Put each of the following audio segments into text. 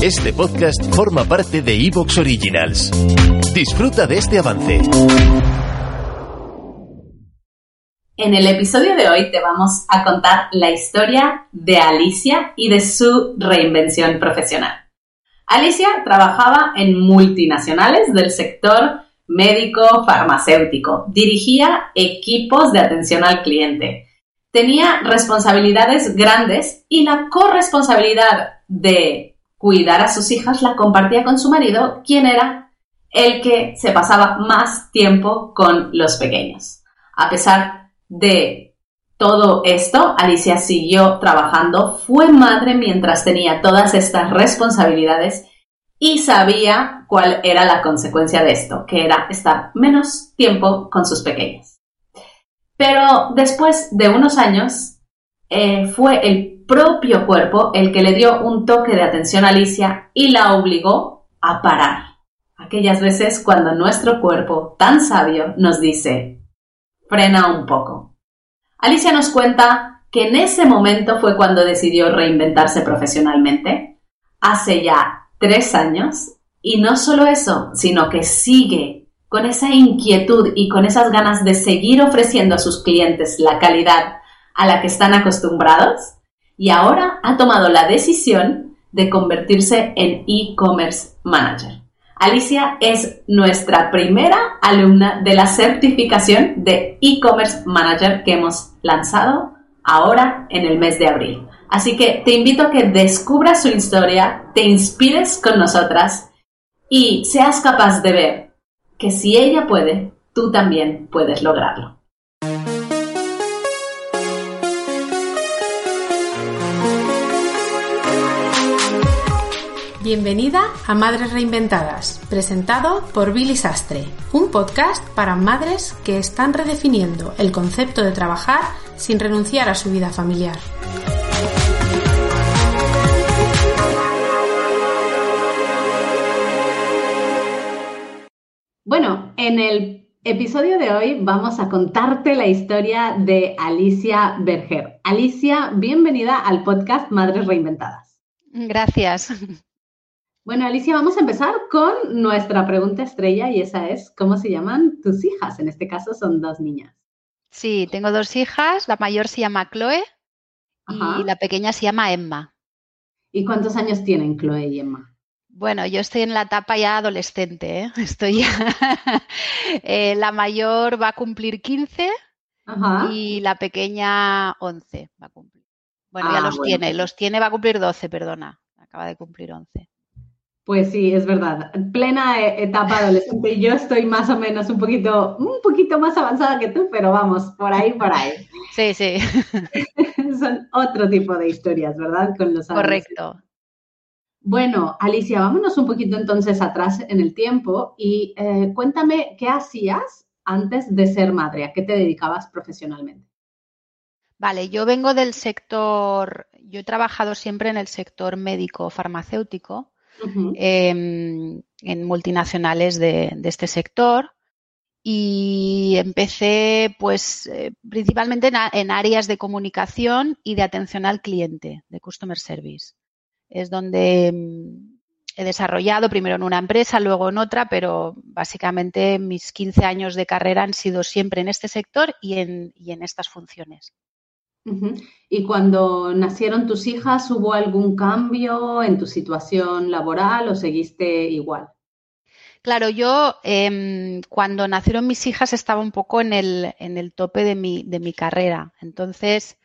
Este podcast forma parte de Evox Originals. Disfruta de este avance. En el episodio de hoy te vamos a contar la historia de Alicia y de su reinvención profesional. Alicia trabajaba en multinacionales del sector médico farmacéutico, dirigía equipos de atención al cliente, tenía responsabilidades grandes y la corresponsabilidad de cuidar a sus hijas la compartía con su marido, quien era el que se pasaba más tiempo con los pequeños. A pesar de todo esto, Alicia siguió trabajando, fue madre mientras tenía todas estas responsabilidades y sabía cuál era la consecuencia de esto, que era estar menos tiempo con sus pequeños. Pero después de unos años, eh, fue el propio cuerpo el que le dio un toque de atención a Alicia y la obligó a parar. Aquellas veces cuando nuestro cuerpo, tan sabio, nos dice, frena un poco. Alicia nos cuenta que en ese momento fue cuando decidió reinventarse profesionalmente, hace ya tres años, y no solo eso, sino que sigue con esa inquietud y con esas ganas de seguir ofreciendo a sus clientes la calidad a la que están acostumbrados y ahora ha tomado la decisión de convertirse en e-commerce manager. Alicia es nuestra primera alumna de la certificación de e-commerce manager que hemos lanzado ahora en el mes de abril. Así que te invito a que descubras su historia, te inspires con nosotras y seas capaz de ver que si ella puede, tú también puedes lograrlo. Bienvenida a Madres Reinventadas, presentado por Billy Sastre, un podcast para madres que están redefiniendo el concepto de trabajar sin renunciar a su vida familiar. Bueno, en el episodio de hoy vamos a contarte la historia de Alicia Berger. Alicia, bienvenida al podcast Madres Reinventadas. Gracias. Bueno, Alicia, vamos a empezar con nuestra pregunta estrella y esa es, ¿cómo se llaman tus hijas? En este caso son dos niñas. Sí, tengo dos hijas, la mayor se llama Chloe y la pequeña se llama Emma. ¿Y cuántos años tienen Chloe y Emma? Bueno, yo estoy en la etapa ya adolescente, ¿eh? estoy eh, la mayor va a cumplir 15 y la pequeña 11 va a cumplir. Bueno, ya ah, los tiene, los tiene, va a cumplir 12, perdona, acaba de cumplir 11. Pues sí, es verdad. Plena e-, etapa adolescente. Yo estoy más o menos un poquito, un poquito más avanzada que tú, pero vamos, por ahí, por ahí. Sí, sí. Son otro tipo de historias, ¿verdad? Con los Correcto. Bueno, Alicia, vámonos un poquito entonces atrás en el tiempo y eh, cuéntame qué hacías antes de ser madre, a qué te dedicabas profesionalmente. Vale, yo vengo del sector, yo he trabajado siempre en el sector médico farmacéutico Em, en multinacionales de, este sector y empecé pues eh, principalmente en, áreas de comunicación y de atención al cliente, de customer service. Es donde em, he desarrollado primero en una empresa, luego en otra, pero básicamente mis 15 años de carrera han sido siempre en este sector y en, y en estas funciones. ¿Y cuando nacieron tus hijas, hubo algún cambio en tu situación laboral o seguiste igual? Claro, yo em, cuando nacieron mis hijas estaba un poco en el, en el tope de mi, de mi, carrera. Entonces,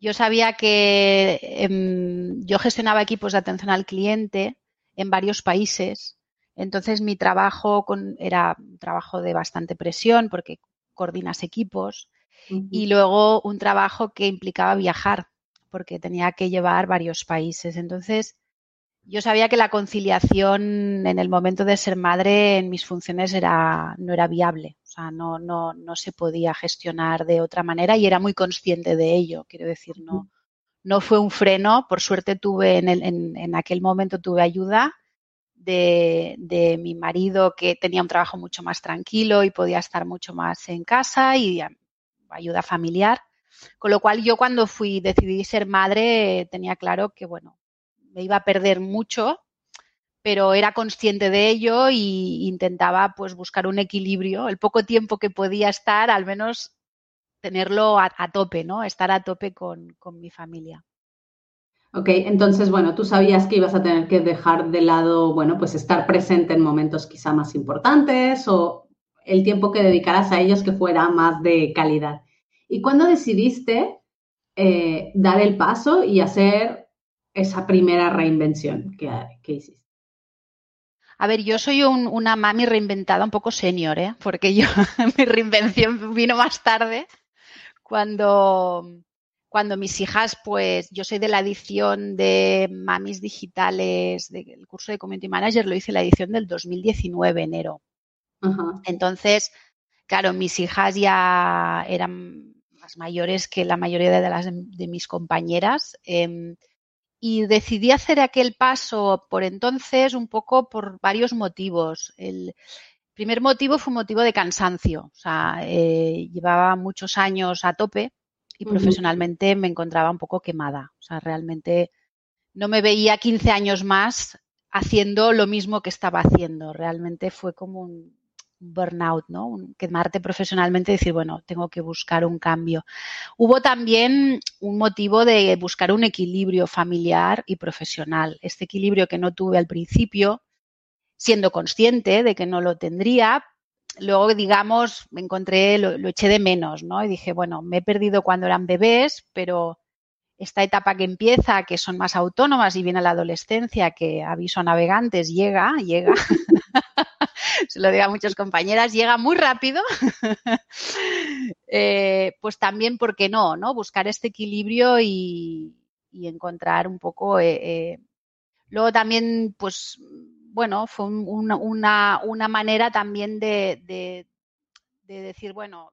yo sabía que em, yo gestionaba equipos de atención al cliente en varios países. Entonces, mi trabajo era un trabajo de bastante presión porque coordinas equipos y luego un trabajo que implicaba viajar, porque tenía que llevar varios países. Entonces, yo sabía que la conciliación en el momento de ser madre en mis funciones era, no era viable, o sea, no, no, no se podía gestionar de otra manera y era muy consciente de ello. Quiero decir, no, no fue un freno, por suerte tuve en, en, en aquel momento tuve ayuda de, de, mi marido que tenía un trabajo mucho más tranquilo y podía estar mucho más en casa y ayuda familiar. Con lo cual yo cuando fui, decidí ser madre, tenía claro que, bueno, me iba a perder mucho pero era consciente de ello y intentaba pues buscar un equilibrio, el poco tiempo que podía estar, al menos tenerlo a, tope, ¿no? Estar a tope con, con mi familia. Ok, entonces, bueno, tú sabías que ibas a tener que dejar de lado, bueno, pues estar presente en momentos quizá más importantes o el tiempo que dedicaras a ellos que fuera más de calidad. ¿Y cuándo decidiste eh, dar el paso y hacer esa primera reinvención que, hiciste? A ver, yo soy una mami reinventada un poco senior, ¿eh? porque yo mi reinvención vino más tarde, cuando cuando mis hijas, pues yo soy de la edición de Mamis Digitales, del curso de Community Manager, lo hice la edición del 2019, enero. Entonces, claro, mis hijas ya eran más mayores que la mayoría de, las, de mis compañeras. Em, y decidí hacer aquel paso por entonces un poco por varios motivos. El primer motivo fue un motivo de cansancio. O sea, eh, llevaba muchos años a tope y profesionalmente me encontraba un poco quemada. O sea, realmente no me veía 15 años más haciendo lo mismo que estaba haciendo. Realmente fue como un burnout, ¿no? Un quemarte profesionalmente y decir, bueno, tengo que buscar un cambio. Hubo también un motivo de buscar un equilibrio familiar y profesional. Este equilibrio que no tuve al principio, siendo consciente de que no lo tendría, luego, digamos, me encontré, lo, eché de menos, ¿no? Y dije, bueno, me he perdido cuando eran bebés, pero esta etapa que empieza, que son más autónomas y viene la adolescencia, que aviso a navegantes, llega, llega. Lo digo a muchas compañeras, llega muy rápido. Eh, pues también, ¿por qué no? ¿no? Buscar este equilibrio y, encontrar un poco. Eh, eh, luego también, pues bueno, fue una, una, manera también de, de, decir, bueno,